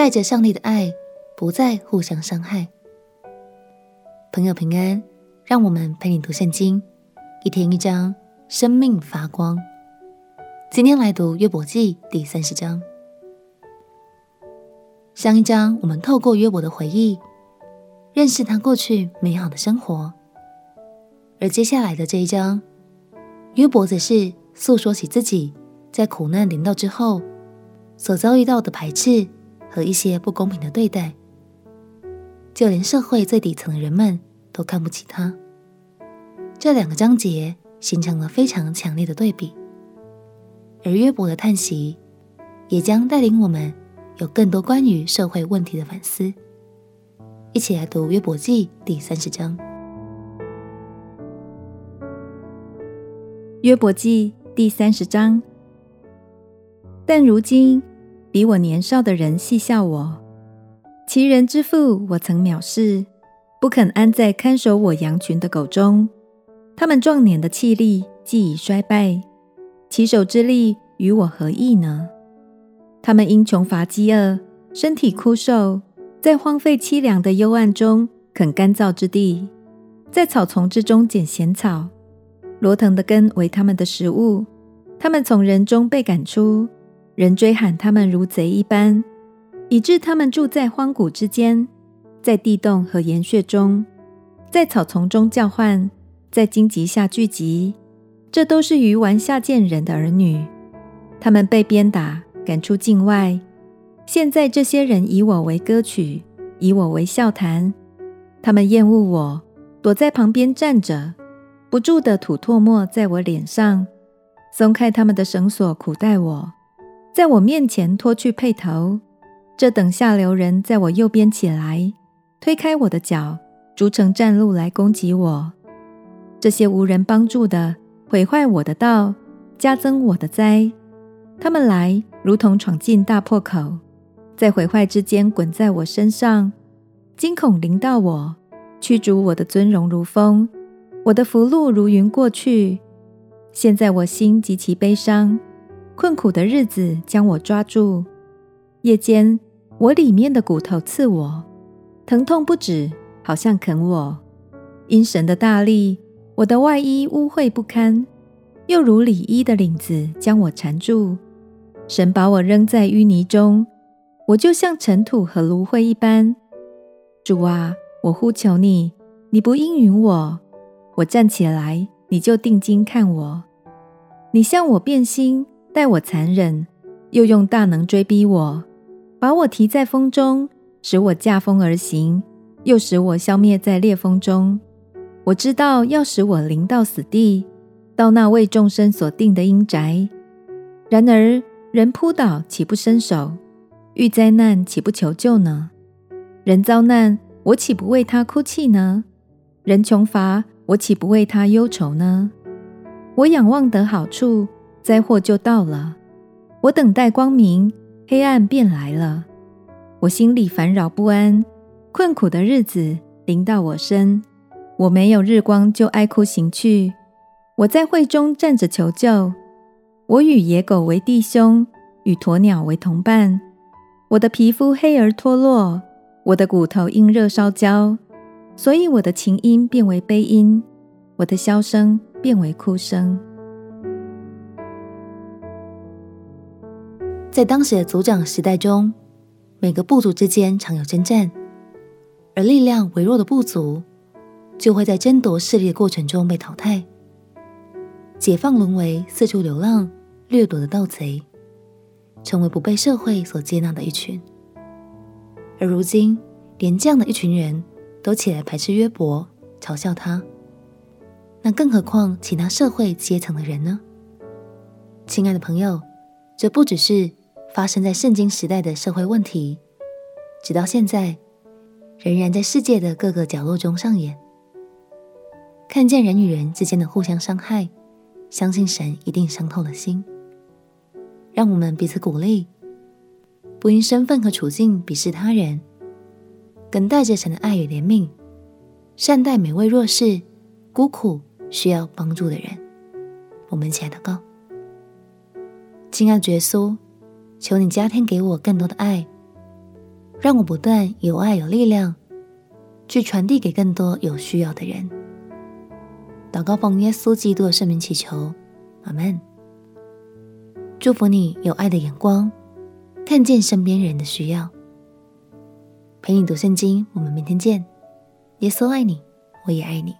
带着上帝的爱，不再互相伤害。朋友平安，让我们陪你读圣经，一天一章，生命发光。今天来读约伯记第三十章。上一章我们透过约伯的回忆，认识他过去美好的生活，而接下来的这一章，约伯则是诉说起自己在苦难临到之后所遭遇到的排斥和一些不公平的对待，就连社会最底层的人们都看不起他。这两个章节形成了非常强烈的对比，而约伯的叹息也将带领我们有更多关于社会问题的反思。一起来读约伯记第三十章。约伯记第三十章，但如今比我年少的人戏笑我，其人之父我曾藐视，不肯安在看守我羊群的狗中。他们壮年的气力既已衰败，其手之力与我何异呢？他们因穷乏饥饿，身体枯瘦，在荒废凄凉的幽暗中啃干燥之地，在草丛之中捡咸草。罗藤的根为他们的食物，他们从人中被赶出，人追喊他们如贼一般，以致他们住在荒谷之间，在地洞和岩穴中，在草丛中叫唤，在荆棘下聚集。这都是愚顽下贱人的儿女，他们被鞭打，赶出境外。现在这些人以我为歌曲，以我为笑谈，他们厌恶我，躲在旁边站着。不住地吐唾沫在我脸上，松开他们的绳索，苦待我，在我面前脱去轡头。这等下流人在我右边起来，推开我的脚，逐成战路来攻击我。这些无人帮助的，毁坏我的道，加增我的灾。他们来如同闯进大破口，在毁坏之间滚在我身上，惊恐临到我，驱逐我的尊荣如风。我的福禄如云过去，现在我心极其悲伤，困苦的日子将我抓住。夜间，我里面的骨头刺我，疼痛不止，好像啃我。因神的大力，我的外衣污秽不堪，又如里衣的领子将我缠住。神把我扔在淤泥中，我就像尘土和炉灰一般。主啊，我呼求你，你不应允我。我站起来，你就定睛看我。你向我变心，待我残忍，又用大能追逼我，把我提在风中，使我驾风而行，又使我消灭在烈风中。我知道要使我临到死地，到那为众生所定的阴宅。然而人扑倒，岂不伸手？遇灾难，岂不求救呢？人遭难，我岂不为他哭泣呢？人穷乏。我岂不为他忧愁呢？我仰望得好处，灾祸就到了；我等待光明，黑暗便来了。我心里烦扰不安，困苦的日子临到我身。我没有日光，就哀哭行去。我在会中站着求救。我与野狗为弟兄，与鸵鸟为同伴。我的皮肤黑而脱落，我的骨头因热烧焦。所以我的琴音变为悲音，我的箫声变为哭声。在当时的族长时代中，每个部族之间常有征战，而力量微弱的部族就会在争夺势力的过程中被淘汰，解放沦为四处流浪、掠夺的盗贼，成为不被社会所接纳的一群。而如今，连这样的一群人。都起来排斥约伯，嘲笑他。那更何况其他社会阶层的人呢？亲爱的朋友，这不只是发生在圣经时代的社会问题，直到现在，仍然在世界的各个角落中上演。看见人与人之间的互相伤害，相信神一定伤透了心。让我们彼此鼓励，不因身份和处境鄙视他人。更带着神的爱与怜悯，善待每位弱势、孤苦、需要帮助的人。我们一起来祷告：亲爱的耶稣，求你加添给我更多的爱，让我不断有爱有力量，去传递给更多有需要的人。祷告奉耶稣基督的圣名祈求，阿门。祝福你有爱的眼光，看见身边人的需要。陪你读圣经，我们明天见。耶稣爱你，我也爱你。